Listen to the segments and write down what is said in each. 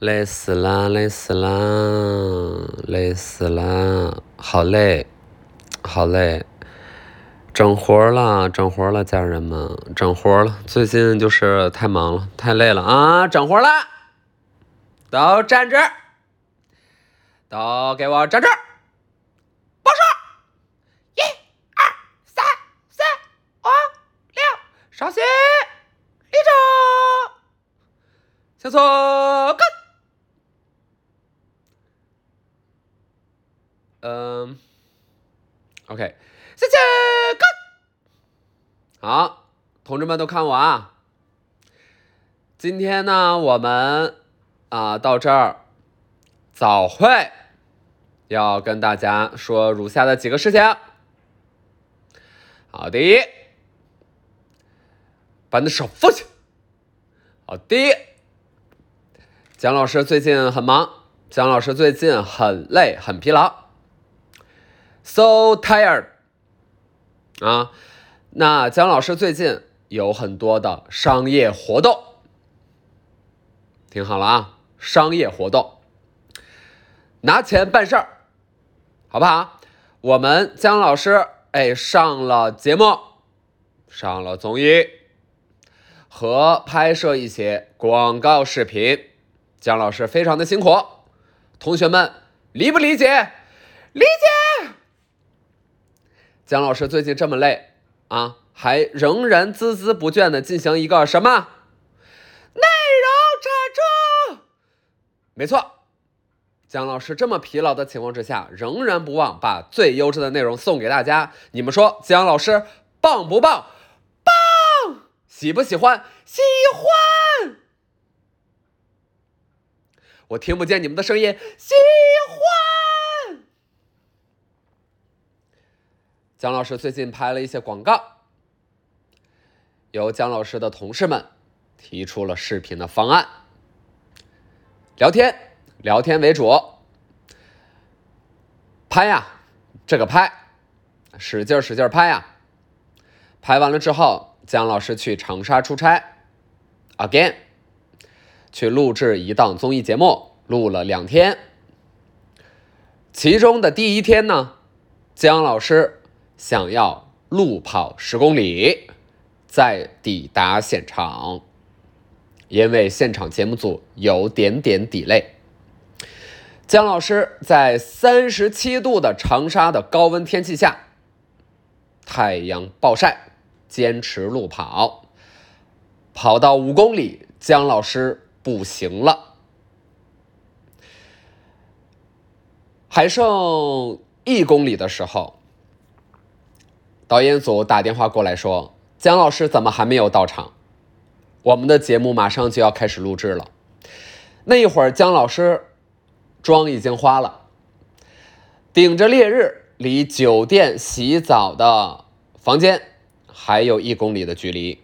累死啦，累死啦，累死啦，好累，好累，整活了，整活了，家人们，整活了。最近就是太忙了，太累了啊！整活了，都站直，都给我站直，报数，一、二、三、四、五、六，稍息，立正，向左看。嗯，OK，谢谢看。好，同志们都看我啊！今天呢，我们啊到这儿早会要跟大家说如下的几个事情。好，第一，把你的手放下。好，第一，蒋老师最近很忙，蒋老师最近很累，很疲劳。So tired，啊，那姜老师最近有很多的商业活动，听好了啊，商业活动，拿钱办事儿，好不好？我们姜老师哎上了节目，上了综艺，和拍摄一些广告视频，姜老师非常的辛苦，同学们理不理解？理解。姜老师最近这么累啊，还仍然孜孜不倦的进行一个什么内容产出？没错，姜老师这么疲劳的情况之下，仍然不忘把最优质的内容送给大家。你们说姜老师棒不棒？棒！喜不喜欢？喜欢！我听不见你们的声音，喜欢！姜老师最近拍了一些广告，由姜老师的同事们提出了视频的方案，聊天，聊天为主，拍呀，这个拍，使劲使劲拍呀，拍完了之后，姜老师去长沙出差，again，去录制一档综艺节目，录了两天，其中的第一天呢，姜老师。想要路跑十公里，再抵达现场，因为现场节目组有点点 delay。姜老师在三十七度的长沙的高温天气下，太阳暴晒，坚持路跑，跑到五公里，姜老师不行了，还剩一公里的时候。导演组打电话过来说：“姜老师怎么还没有到场？我们的节目马上就要开始录制了。”那一会儿，姜老师妆已经花了，顶着烈日，离酒店洗澡的房间还有一公里的距离，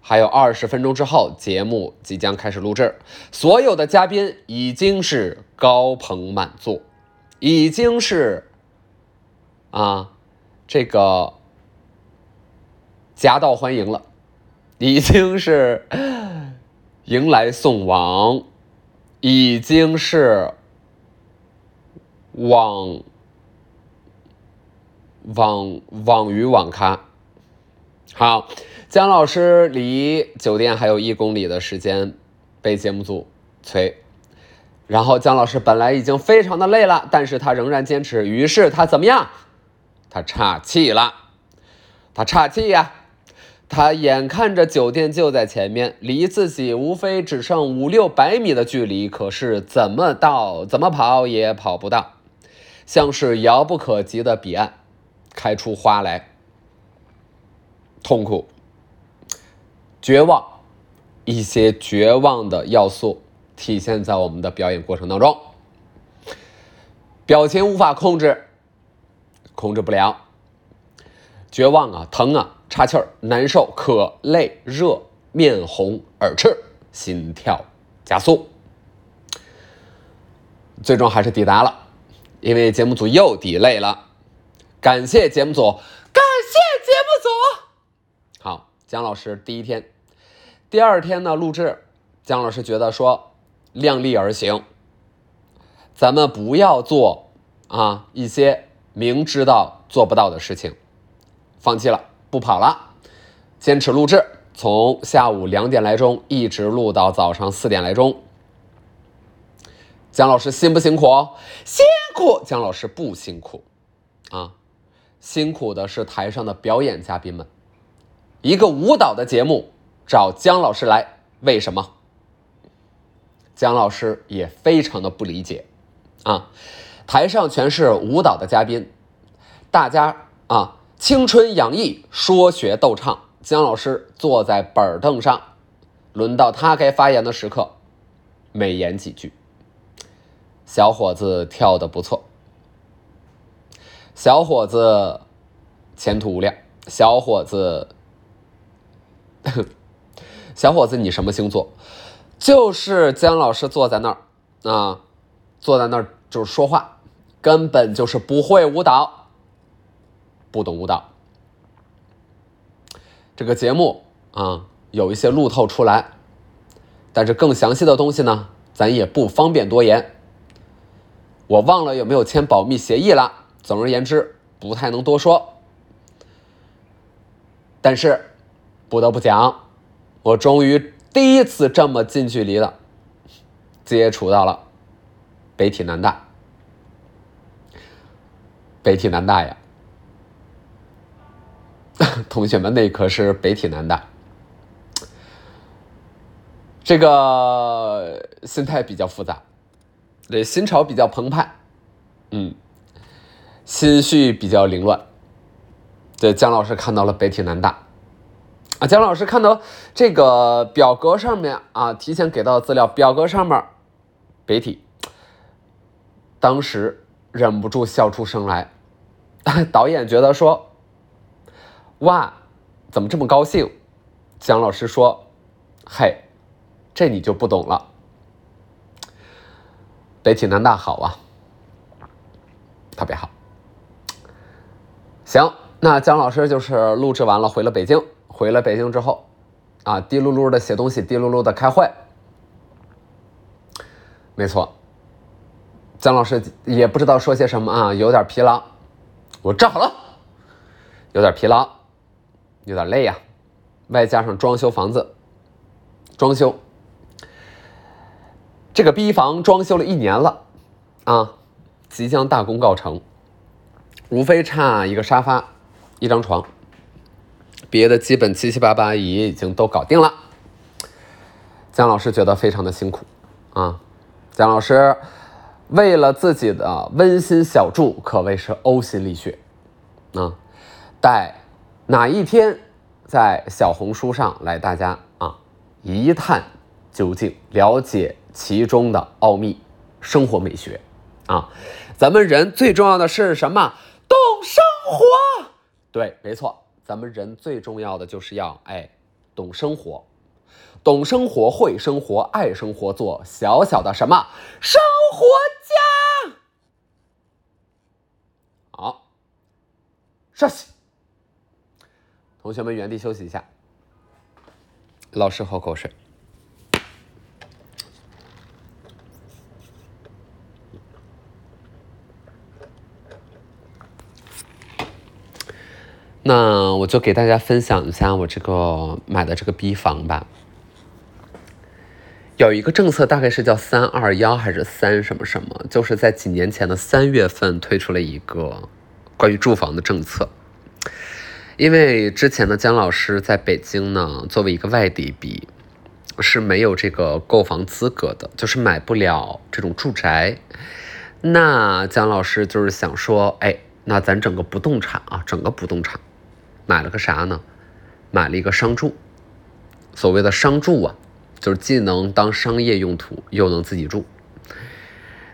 还有二十分钟之后，节目即将开始录制。所有的嘉宾已经是高朋满座，已经是啊。这个夹道欢迎了，已经是迎来送往，已经是网网网鱼网咖。好，姜老师离酒店还有一公里的时间，被节目组催。然后姜老师本来已经非常的累了，但是他仍然坚持。于是他怎么样？他岔气了，他岔气呀！他眼看着酒店就在前面，离自己无非只剩五六百米的距离，可是怎么到怎么跑也跑不到，像是遥不可及的彼岸，开出花来。痛苦、绝望，一些绝望的要素体现在我们的表演过程当中，表情无法控制。控制不了，绝望啊，疼啊，岔气儿，难受，渴，累，热，面红耳赤，心跳加速，最终还是抵达了，因为节目组又抵累了，感谢节目组，感谢节目组。好，姜老师第一天，第二天呢录制，姜老师觉得说量力而行。咱们不要做啊一些明知道做不到的事情，放弃了，不跑了，坚持录制，从下午两点来钟一直录到早上四点来钟。姜老师辛不辛苦？辛苦。姜老师不辛苦，啊，辛苦的是台上的表演嘉宾们。一个舞蹈的节目找姜老师来，为什么？姜老师也非常的不理解。啊，台上全是舞蹈的嘉宾，大家啊青春洋溢，说学逗唱。姜老师坐在板凳上，轮到他该发言的时刻，美言几句。小伙子跳的不错，小伙子前途无量。小伙子，小伙子，你什么星座？就是姜老师坐在那儿啊。坐在那儿就是说话，根本就是不会舞蹈，不懂舞蹈。这个节目啊，有一些路透出来，但是更详细的东西呢，咱也不方便多言。我忘了有没有签保密协议了。总而言之，不太能多说。但是不得不讲，我终于第一次这么近距离的接触到了。北体南大，北体南大呀，同学们，那可是北体南大，这个心态比较复杂，这心潮比较澎湃，嗯，心绪比较凌乱。这姜老师看到了北体南大，啊，姜老师看到这个表格上面啊，提前给到的资料，表格上面北体。当时忍不住笑出声来，导演觉得说：“哇，怎么这么高兴？”姜老师说：“嘿，这你就不懂了。北体南大好啊，特别好。行，那姜老师就是录制完了，回了北京。回了北京之后，啊，滴噜噜的写东西，滴噜噜的开会。没错。”姜老师也不知道说些什么啊，有点疲劳。我站好了，有点疲劳，有点累呀。外加上装修房子，装修这个逼房装修了一年了啊，即将大功告成，无非差一个沙发、一张床，别的基本七七八八也已经都搞定了。姜老师觉得非常的辛苦啊，姜老师。为了自己的温馨小筑，可谓是呕心沥血，啊！待哪一天在小红书上来，大家啊一探究竟，了解其中的奥秘，生活美学啊！咱们人最重要的是什么？懂生活。对，没错，咱们人最重要的就是要哎懂生活。懂生活，会生活，爱生活，做小小的什么生活家。好，休息。同学们原地休息一下。老师喝口水。那我就给大家分享一下我这个买的这个 B 房吧。有一个政策，大概是叫三二幺还是三什么什么，就是在几年前的三月份推出了一个关于住房的政策。因为之前的姜老师在北京呢，作为一个外地比，是没有这个购房资格的，就是买不了这种住宅。那姜老师就是想说，哎，那咱整个不动产啊，整个不动产买了个啥呢？买了一个商住，所谓的商住啊。就是既能当商业用途，又能自己住，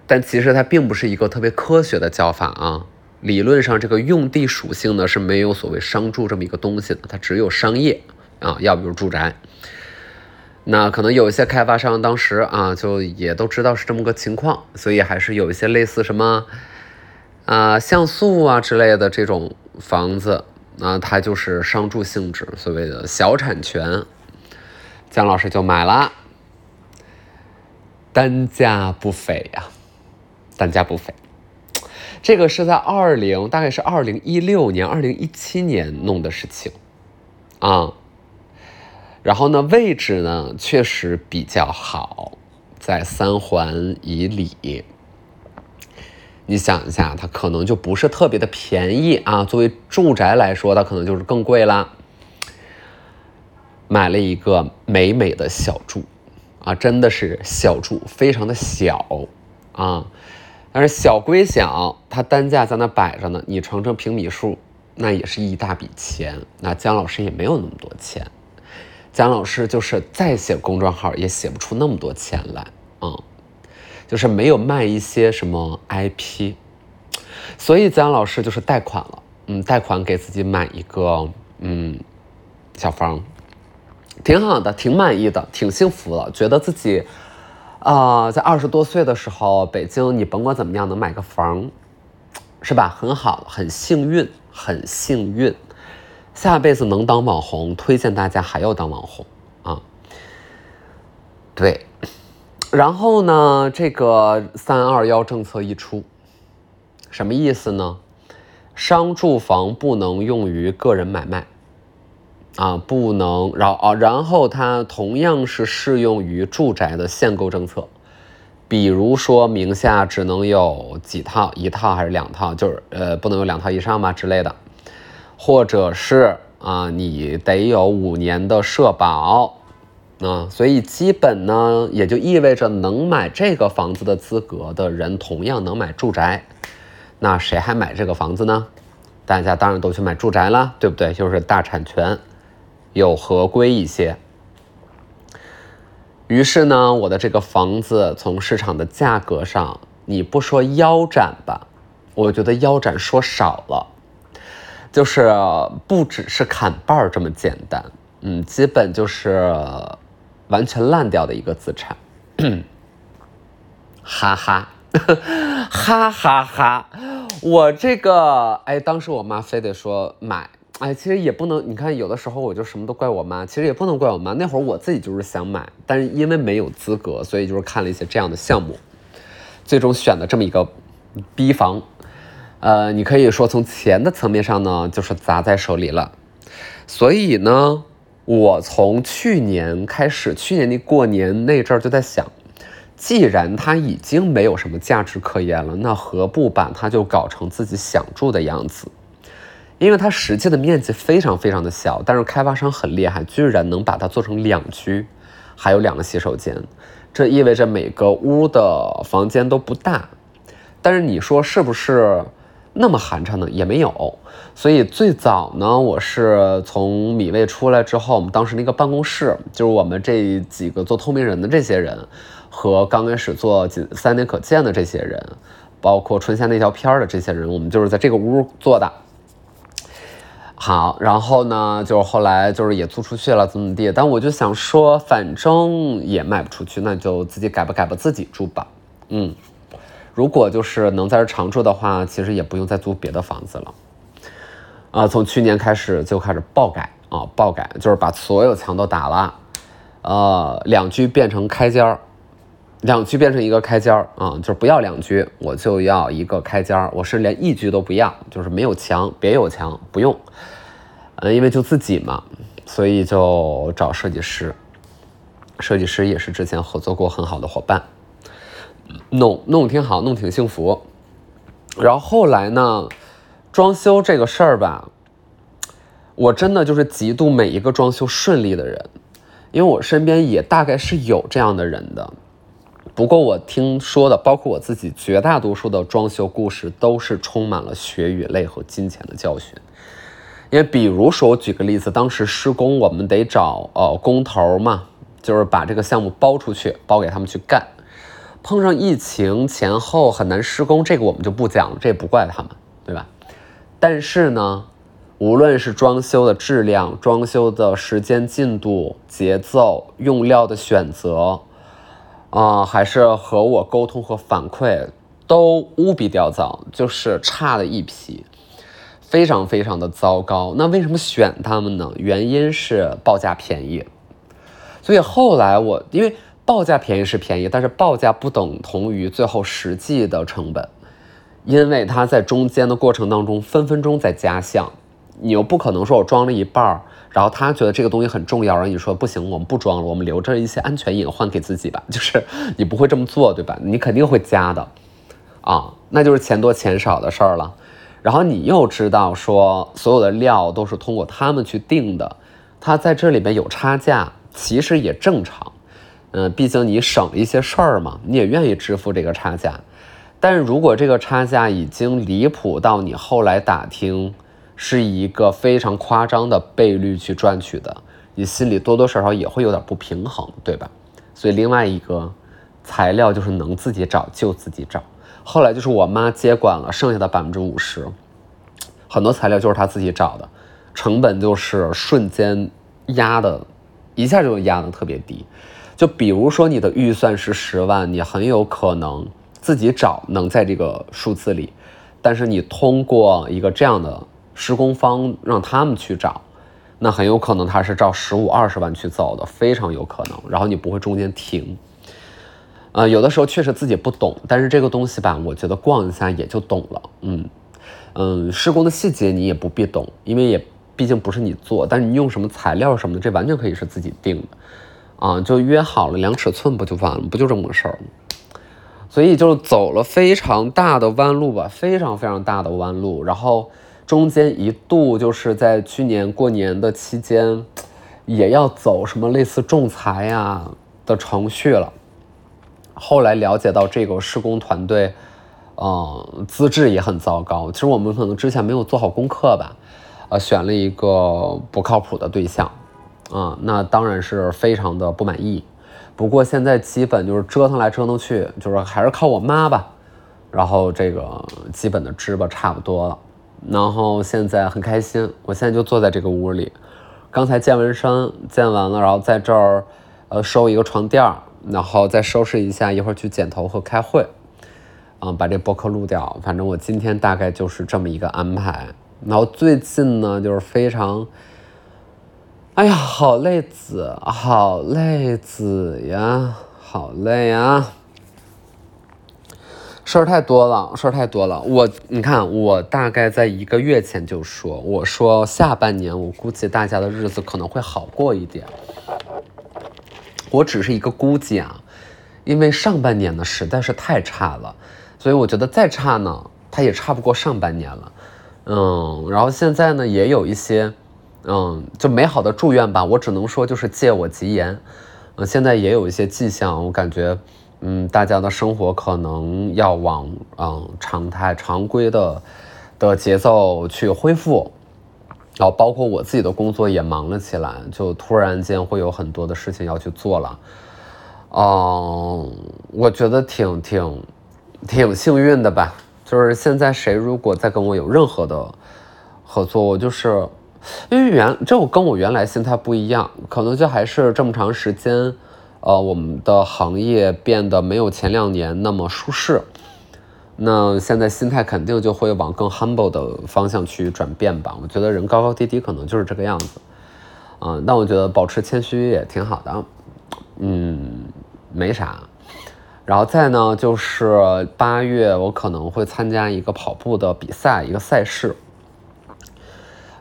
但其实它并不是一个特别科学的叫法啊。理论上，这个用地属性呢是没有所谓商住这么一个东西的，它只有商业啊，要不就是住宅。那可能有一些开发商当时啊，就也都知道是这么个情况，所以还是有一些类似什么啊像素啊之类的这种房子啊，它就是商住性质，所谓的小产权。姜老师就买了，单价不菲呀，单价不菲。这个是在二零，大概是二零一六年、二零一七年弄的事情啊。然后呢，位置呢确实比较好，在三环以里。你想一下，它可能就不是特别的便宜啊。作为住宅来说，它可能就是更贵啦。买了一个美美的小住啊，真的是小住，非常的小啊。但是小归小，它单价在那摆着呢。你乘乘平米数，那也是一大笔钱。那姜老师也没有那么多钱，姜老师就是再写公众号也写不出那么多钱来啊，就是没有卖一些什么 IP，所以姜老师就是贷款了，嗯，贷款给自己买一个嗯小房，挺好的，挺满意的，挺幸福的，觉得自己。啊，在二十多岁的时候，北京你甭管怎么样能买个房，是吧？很好，很幸运，很幸运。下辈子能当网红，推荐大家还要当网红啊。对，然后呢，这个三二幺政策一出，什么意思呢？商住房不能用于个人买卖。啊，不能，然后啊，然后它同样是适用于住宅的限购政策，比如说名下只能有几套，一套还是两套，就是呃不能有两套以上嘛之类的，或者是啊你得有五年的社保，啊，所以基本呢也就意味着能买这个房子的资格的人同样能买住宅，那谁还买这个房子呢？大家当然都去买住宅了，对不对？就是大产权。有合规一些，于是呢，我的这个房子从市场的价格上，你不说腰斩吧，我觉得腰斩说少了，就是不只是砍半儿这么简单，嗯，基本就是完全烂掉的一个资产，哈哈，哈哈哈，我这个，哎，当时我妈非得说买。哎，其实也不能，你看有的时候我就什么都怪我妈，其实也不能怪我妈。那会儿我自己就是想买，但是因为没有资格，所以就是看了一些这样的项目，最终选的这么一个逼房。呃，你可以说从钱的层面上呢，就是砸在手里了。所以呢，我从去年开始，去年的过年那阵儿就在想，既然它已经没有什么价值可言了，那何不把它就搞成自己想住的样子？因为它实际的面积非常非常的小，但是开发商很厉害，居然能把它做成两居，还有两个洗手间，这意味着每个屋的房间都不大，但是你说是不是那么寒碜呢？也没有。所以最早呢，我是从米味出来之后，我们当时那个办公室，就是我们这几个做透明人的这些人，和刚开始做仅三年可见的这些人，包括春夏那条片的这些人，我们就是在这个屋做的。好，然后呢，就是后来就是也租出去了，怎么地？但我就想说，反正也卖不出去，那就自己改吧改吧，自己住吧。嗯，如果就是能在这常住的话，其实也不用再租别的房子了。啊，从去年开始就开始爆改啊，爆改就是把所有墙都打了，呃，两居变成开间儿。两居变成一个开间儿啊，就是不要两居，我就要一个开间儿。我是连一居都不要，就是没有墙，别有墙，不用。呃，因为就自己嘛，所以就找设计师。设计师也是之前合作过很好的伙伴，弄弄挺好，弄挺幸福。然后后来呢，装修这个事儿吧，我真的就是嫉妒每一个装修顺利的人，因为我身边也大概是有这样的人的。不过我听说的，包括我自己，绝大多数的装修故事都是充满了血与泪和金钱的教训。因为比如说，我举个例子，当时施工我们得找呃工头嘛，就是把这个项目包出去，包给他们去干。碰上疫情前后很难施工，这个我们就不讲了，这也不怪他们，对吧？但是呢，无论是装修的质量、装修的时间进度、节奏、用料的选择。啊，还是和我沟通和反馈都无比掉糟，就是差的一批，非常非常的糟糕。那为什么选他们呢？原因是报价便宜。所以后来我因为报价便宜是便宜，但是报价不等同于最后实际的成本，因为它在中间的过程当中分分钟在加项，你又不可能说我装了一半儿，然后他觉得这个东西很重要，然后你说不行，我们不装了，我们留着一些安全隐患给自己吧，就是你不会这么做，对吧？你肯定会加的，啊，那就是钱多钱少的事儿了。然后你又知道说所有的料都是通过他们去定的，他在这里边有差价，其实也正常。嗯，毕竟你省了一些事儿嘛，你也愿意支付这个差价。但是如果这个差价已经离谱到你后来打听是以一个非常夸张的倍率去赚取的，你心里多多少少也会有点不平衡，对吧？所以另外一个材料就是能自己找就自己找。后来就是我妈接管了剩下的百分之五十，很多材料就是她自己找的，成本就是瞬间压的，一下就压的特别低。就比如说你的预算是十万，你很有可能自己找能在这个数字里，但是你通过一个这样的施工方让他们去找，那很有可能他是照十五二十万去走的，非常有可能。然后你不会中间停。呃，有的时候确实自己不懂，但是这个东西吧，我觉得逛一下也就懂了。嗯嗯，施工的细节你也不必懂，因为也毕竟不是你做，但是你用什么材料什么的，这完全可以是自己定的。啊，就约好了量尺寸不就完了，不就这么个事儿吗？所以就走了非常大的弯路吧，非常非常大的弯路。然后中间一度就是在去年过年的期间，也要走什么类似仲裁呀的程序了。后来了解到这个施工团队，嗯，资质也很糟糕。其实我们可能之前没有做好功课吧，呃，选了一个不靠谱的对象。啊，那当然是非常的不满意。不过现在基本就是折腾来折腾去，就是还是靠我妈吧。然后这个基本的支吧差不多了。然后现在很开心，我现在就坐在这个屋里。刚才健完身，健完了，然后在这儿呃收一个床垫儿，然后再收拾一下，一会儿去剪头和开会。嗯，把这播客录掉。反正我今天大概就是这么一个安排。然后最近呢，就是非常。哎呀，好累子，好累子呀，好累呀！事儿太多了，事儿太多了。我，你看，我大概在一个月前就说，我说下半年我估计大家的日子可能会好过一点。我只是一个估计啊，因为上半年呢实在是太差了，所以我觉得再差呢，它也差不过上半年了。嗯，然后现在呢也有一些。嗯，就美好的祝愿吧，我只能说就是借我吉言。嗯，现在也有一些迹象，我感觉，嗯，大家的生活可能要往嗯常态、常规的的节奏去恢复。然后包括我自己的工作也忙了起来，就突然间会有很多的事情要去做了。嗯，我觉得挺挺挺幸运的吧。就是现在谁如果再跟我有任何的合作，我就是。因为原这我跟我原来心态不一样，可能就还是这么长时间，呃，我们的行业变得没有前两年那么舒适，那现在心态肯定就会往更 humble 的方向去转变吧。我觉得人高高低低可能就是这个样子，嗯，但我觉得保持谦虚也挺好的，嗯，没啥。然后再呢，就是八月我可能会参加一个跑步的比赛，一个赛事。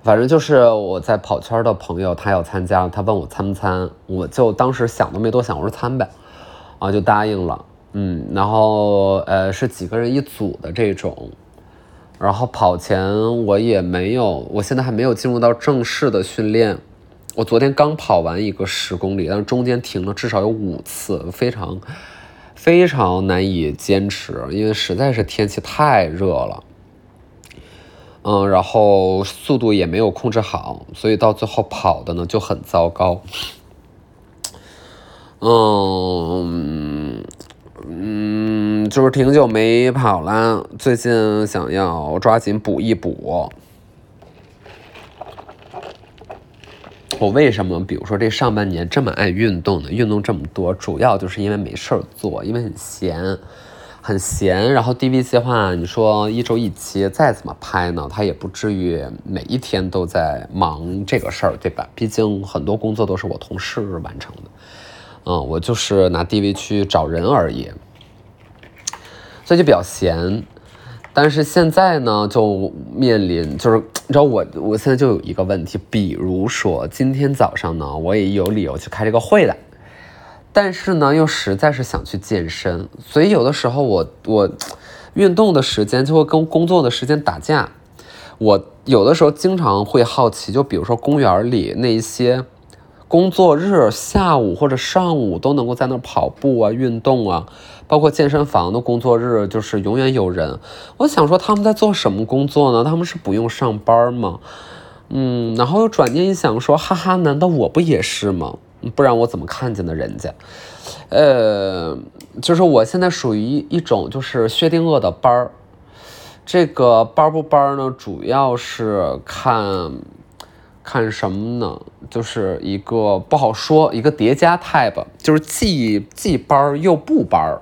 反正就是我在跑圈的朋友，他要参加，他问我参不参，我就当时想都没多想，我说参呗，啊就答应了，嗯，然后呃是几个人一组的这种，然后跑前我也没有，我现在还没有进入到正式的训练，我昨天刚跑完一个十公里，但是中间停了至少有五次，非常非常难以坚持，因为实在是天气太热了。嗯，然后速度也没有控制好，所以到最后跑的呢就很糟糕。嗯嗯，就是挺久没跑了，最近想要抓紧补一补。我为什么，比如说这上半年这么爱运动呢？运动这么多，主要就是因为没事儿做，因为很闲。很闲，然后 DV 计划，你说一周一期，再怎么拍呢？他也不至于每一天都在忙这个事儿，对吧？毕竟很多工作都是我同事完成的，嗯，我就是拿 DV 去找人而已，所以就比较闲。但是现在呢，就面临就是你知道我我现在就有一个问题，比如说今天早上呢，我也有理由去开这个会的，但是呢，又实在是想去健身，所以有的时候我我运动的时间就会跟工作的时间打架。我有的时候经常会好奇，就比如说公园里那一些工作日下午或者上午都能够在那跑步啊、运动啊。包括健身房的工作日，就是永远有人。我想说他们在做什么工作呢？他们是不用上班吗？嗯，然后又转念一想说，哈哈，难道我不也是吗？不然我怎么看见的人家？呃，就是我现在属于一种就是薛定谔的班儿。这个班不班呢？主要是看看什么呢？就是一个不好说，一个叠加 type，就是既既班又不班。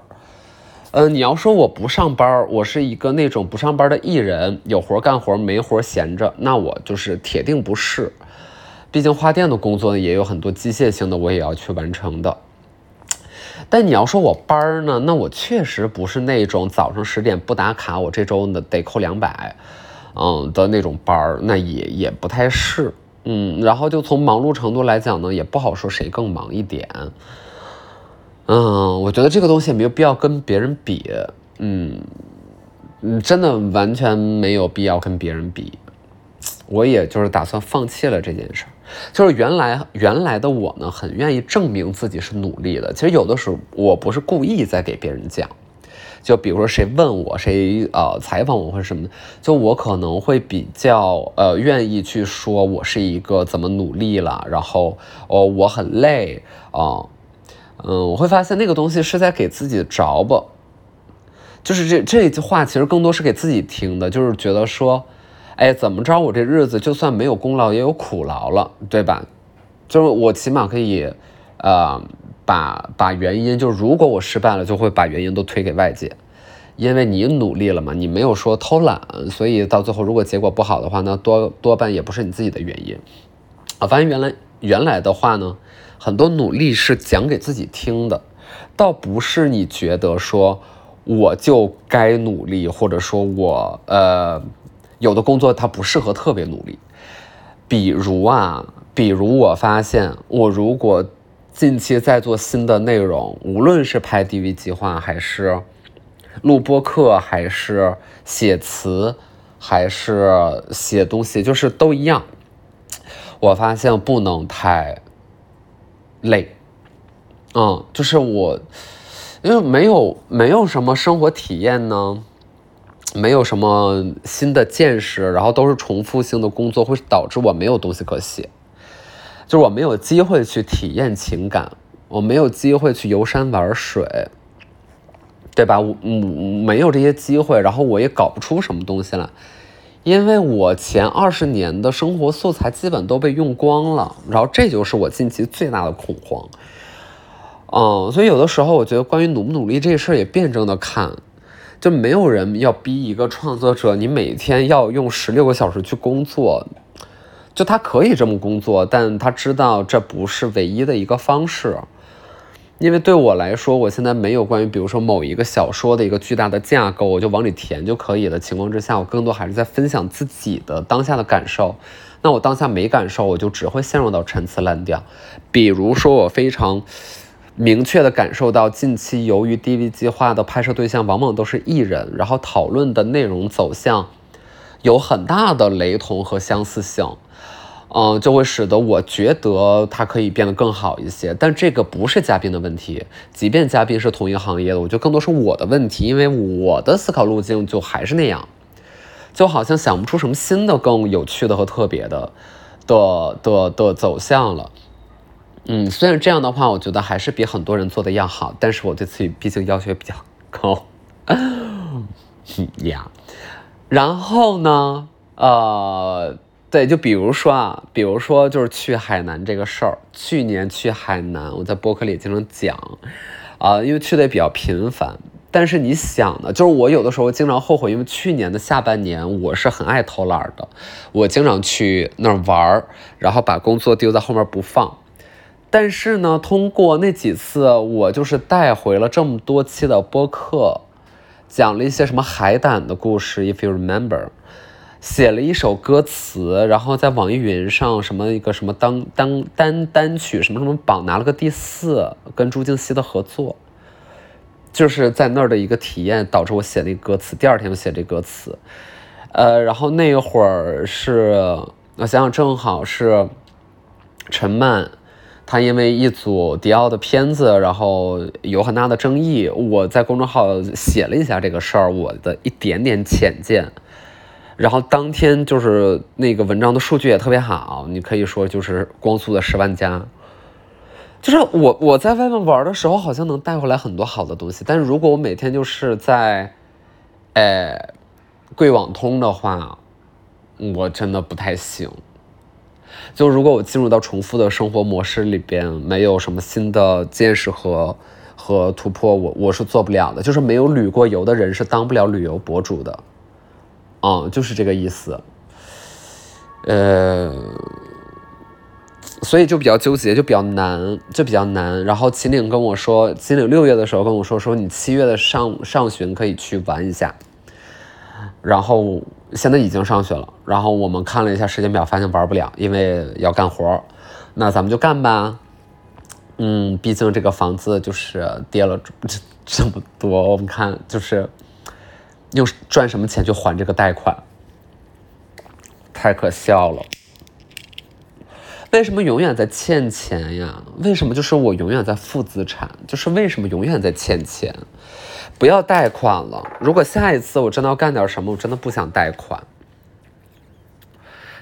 呃，你要说我不上班，我是一个那种不上班的艺人，有活干活，没活闲着，那我就是铁定不是。毕竟花店的工作呢，也有很多机械性的，我也要去完成的。但你要说我班儿呢，那我确实不是那种早上十点不打卡，我这周呢得扣两百，嗯的那种班儿，那也也不太是。嗯，然后就从忙碌程度来讲呢，也不好说谁更忙一点。嗯，我觉得这个东西没有必要跟别人比，嗯，嗯，真的完全没有必要跟别人比。我也就是打算放弃了这件事儿。就是原来原来的我呢，很愿意证明自己是努力的。其实有的时候我不是故意在给别人讲，就比如说谁问我，谁呃采访我或者什么的，就我可能会比较呃愿意去说我是一个怎么努力了，然后哦我很累啊。嗯，我会发现那个东西是在给自己着吧，就是这这句话其实更多是给自己听的，就是觉得说，哎，怎么着我这日子就算没有功劳也有苦劳了，对吧？就是我起码可以，呃，把把原因，就是如果我失败了，就会把原因都推给外界，因为你努力了嘛，你没有说偷懒，所以到最后如果结果不好的话，那多多半也不是你自己的原因。啊，发现原来原来的话呢。很多努力是讲给自己听的，倒不是你觉得说我就该努力，或者说我呃有的工作它不适合特别努力。比如啊，比如我发现我如果近期在做新的内容，无论是拍 DV 计划，还是录播课，还是写词，还是写东西，就是都一样。我发现不能太。累，嗯，就是我，因为没有没有什么生活体验呢，没有什么新的见识，然后都是重复性的工作，会导致我没有东西可写，就是我没有机会去体验情感，我没有机会去游山玩水，对吧？我嗯没有这些机会，然后我也搞不出什么东西来。因为我前二十年的生活素材基本都被用光了，然后这就是我近期最大的恐慌。嗯，所以有的时候我觉得关于努不努力这事儿也辩证的看，就没有人要逼一个创作者，你每天要用十六个小时去工作，就他可以这么工作，但他知道这不是唯一的一个方式。因为对我来说，我现在没有关于比如说某一个小说的一个巨大的架构，我就往里填就可以了。情况之下，我更多还是在分享自己的当下的感受。那我当下没感受，我就只会陷入到陈词滥调。比如说，我非常明确的感受到，近期由于 DV 计划的拍摄对象往往都是艺人，然后讨论的内容走向有很大的雷同和相似性。嗯，就会使得我觉得它可以变得更好一些，但这个不是嘉宾的问题。即便嘉宾是同一个行业的，我觉得更多是我的问题，因为我的思考路径就还是那样，就好像想不出什么新的、更有趣的和特别的的的的走向了。嗯，虽然这样的话，我觉得还是比很多人做的要好，但是我对自己毕竟要求比较高。呀，然后呢，呃。对，就比如说啊，比如说就是去海南这个事儿。去年去海南，我在博客里经常讲，啊，因为去的也比较频繁。但是你想呢，就是我有的时候经常后悔，因为去年的下半年我是很爱偷懒的，我经常去那儿玩儿，然后把工作丢在后面不放。但是呢，通过那几次，我就是带回了这么多期的播客，讲了一些什么海胆的故事，if you remember，写了一首歌词，然后在网易云上什么一个什么当当单单曲什么什么榜拿了个第四，跟朱静熙的合作，就是在那儿的一个体验，导致我写那歌词，第二天我写这歌词，呃，然后那会儿是我想想，正好是陈曼。他因为一组迪奥的片子，然后有很大的争议。我在公众号写了一下这个事儿，我的一点点浅见。然后当天就是那个文章的数据也特别好，你可以说就是光速的十万加。就是我我在外面玩的时候，好像能带回来很多好的东西。但是如果我每天就是在，哎，贵网通的话，我真的不太行。就如果我进入到重复的生活模式里边，没有什么新的见识和和突破，我我是做不了的。就是没有旅过游的人是当不了旅游博主的，嗯，就是这个意思。呃，所以就比较纠结，就比较难，就比较难。然后秦岭跟我说，秦岭六月的时候跟我说，说你七月的上上旬可以去玩一下，然后。现在已经上去了，然后我们看了一下时间表，发现玩不了，因为要干活那咱们就干吧。嗯，毕竟这个房子就是跌了这这么多，我们看就是用赚什么钱去还这个贷款，太可笑了。为什么永远在欠钱呀？为什么就是我永远在负资产？就是为什么永远在欠钱？不要贷款了。如果下一次我真的要干点什么，我真的不想贷款。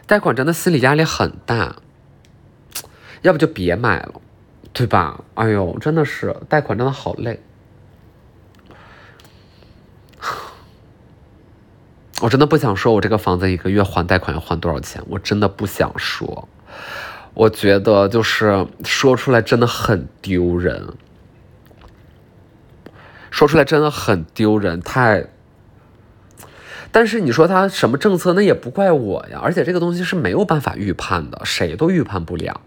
贷款真的心理压力很大，要不就别买了，对吧？哎呦，真的是贷款真的好累。我真的不想说，我这个房子一个月还贷款要还多少钱？我真的不想说。我觉得就是说出来真的很丢人，说出来真的很丢人，太。但是你说他什么政策，那也不怪我呀。而且这个东西是没有办法预判的，谁都预判不了。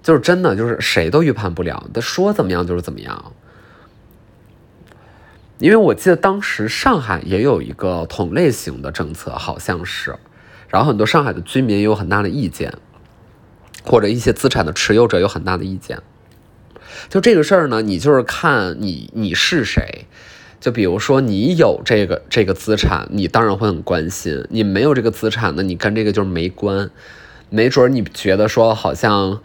就是真的，就是谁都预判不了。他说怎么样就是怎么样。因为我记得当时上海也有一个同类型的政策，好像是，然后很多上海的居民有很大的意见。或者一些资产的持有者有很大的意见，就这个事儿呢，你就是看你你是谁，就比如说你有这个这个资产，你当然会很关心；你没有这个资产呢，你跟这个就是没关。没准你觉得说好像，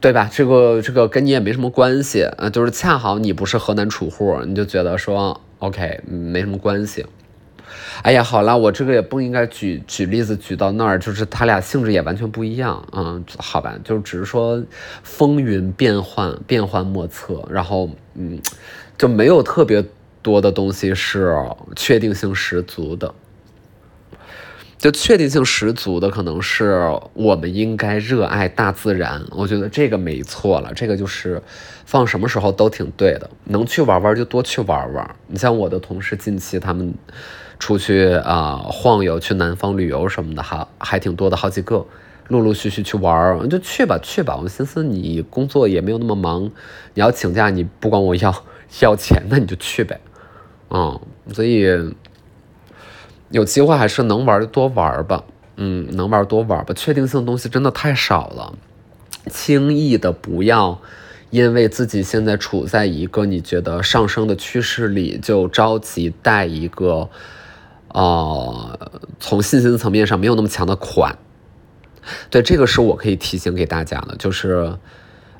对吧？这个这个跟你也没什么关系啊，就是恰好你不是河南储户，你就觉得说 OK 没什么关系。哎呀，好了，我这个也不应该举举例子举到那儿，就是他俩性质也完全不一样，嗯，好吧，就只是说风云变幻，变幻莫测，然后嗯，就没有特别多的东西是确定性十足的，就确定性十足的可能是我们应该热爱大自然，我觉得这个没错了，这个就是放什么时候都挺对的，能去玩玩就多去玩玩，你像我的同事近期他们。出去啊晃悠，去南方旅游什么的，还还挺多的，好几个，陆陆续续去玩，就去吧去吧。我寻思你工作也没有那么忙，你要请假，你不管我要要钱，那你就去呗，嗯，所以有机会还是能玩就多玩吧，嗯，能玩多玩吧。确定性的东西真的太少了，轻易的不要因为自己现在处在一个你觉得上升的趋势里，就着急带一个。哦，从信心层面上没有那么强的款，对这个是我可以提醒给大家的，就是，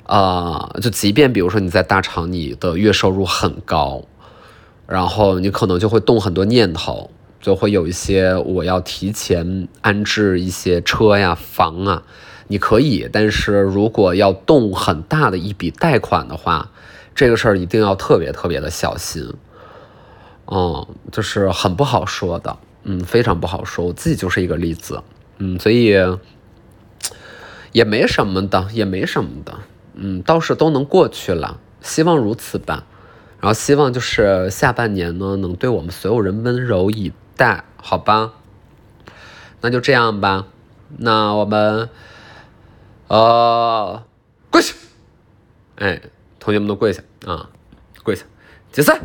呃，就即便比如说你在大厂，你的月收入很高，然后你可能就会动很多念头，就会有一些我要提前安置一些车呀、房啊，你可以，但是如果要动很大的一笔贷款的话，这个事儿一定要特别特别的小心。嗯，就是很不好说的，嗯，非常不好说。我自己就是一个例子，嗯，所以也没什么的，也没什么的，嗯，倒是都能过去了，希望如此吧。然后希望就是下半年呢，能对我们所有人温柔以待，好吧？那就这样吧。那我们，呃，跪下！哎，同学们都跪下啊，跪下，解散。